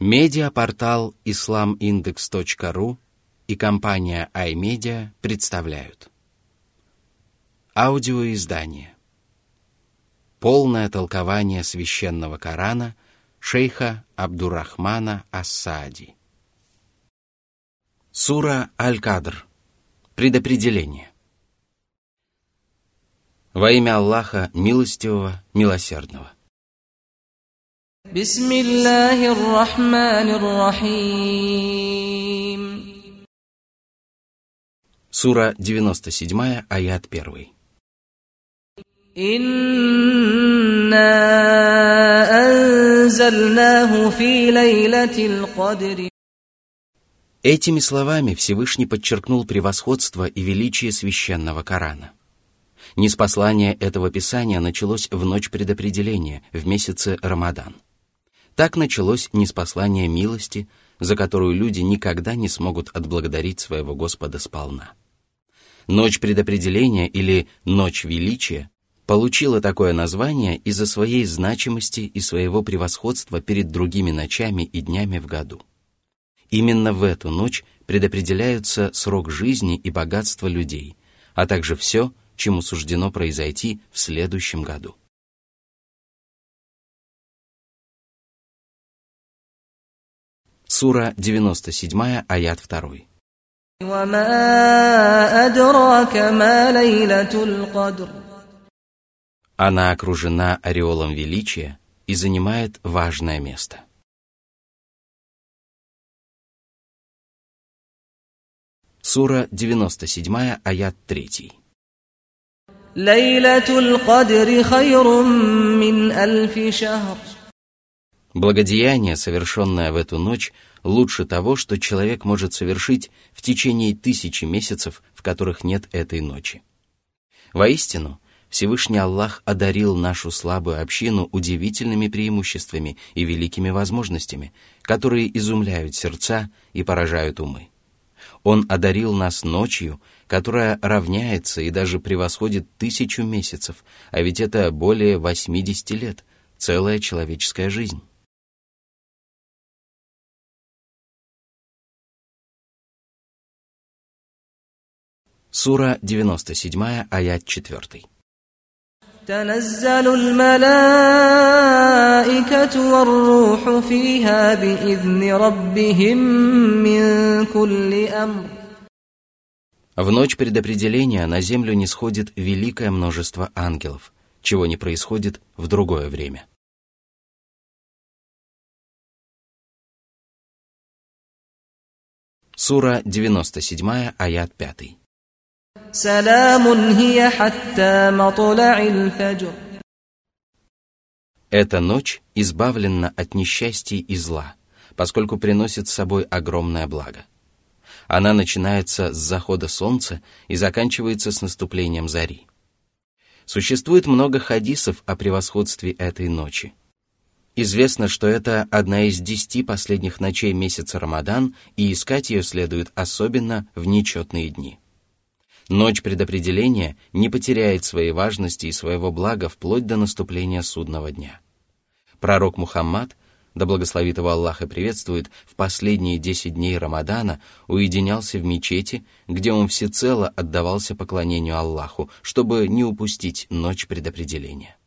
Медиапортал islamindex.ru и компания iMedia представляют. Аудиоиздание. Полное толкование священного Корана шейха Абдурахмана Асади Сура Аль-Кадр. Предопределение. Во имя Аллаха Милостивого, Милосердного بسم الله الرحمن الرحيم Сура 97, аят 1. إنا أنزلناه في ليلة القدر Этими словами Всевышний подчеркнул превосходство и величие священного Корана. Неспослание этого писания началось в ночь предопределения, в месяце Рамадан – так началось неспослание милости, за которую люди никогда не смогут отблагодарить своего Господа сполна. Ночь предопределения или Ночь величия получила такое название из-за своей значимости и своего превосходства перед другими ночами и днями в году. Именно в эту ночь предопределяются срок жизни и богатство людей, а также все, чему суждено произойти в следующем году. Сура 97, аят 2. Она окружена ореолом величия и занимает важное место. Сура 97, аят 3. Лейлатул Кадри хайрум мин альфи шахр. Благодеяние, совершенное в эту ночь, лучше того, что человек может совершить в течение тысячи месяцев, в которых нет этой ночи. Воистину, Всевышний Аллах одарил нашу слабую общину удивительными преимуществами и великими возможностями, которые изумляют сердца и поражают умы. Он одарил нас ночью, которая равняется и даже превосходит тысячу месяцев, а ведь это более 80 лет, целая человеческая жизнь. Сура 97, аят 4. تنزل الملائكة والروح فيها بإذن ربهم من كل أمر В ночь предопределения на землю не сходит великое множество ангелов, чего не происходит в другое время. Сура 97, аят 5. Эта ночь избавлена от несчастий и зла, поскольку приносит с собой огромное благо. Она начинается с захода солнца и заканчивается с наступлением зари. Существует много хадисов о превосходстве этой ночи. Известно, что это одна из десяти последних ночей месяца Рамадан, и искать ее следует особенно в нечетные дни. Ночь предопределения не потеряет своей важности и своего блага вплоть до наступления судного дня. Пророк Мухаммад, да благословит его Аллах и приветствует, в последние десять дней Рамадана уединялся в мечети, где он всецело отдавался поклонению Аллаху, чтобы не упустить ночь предопределения.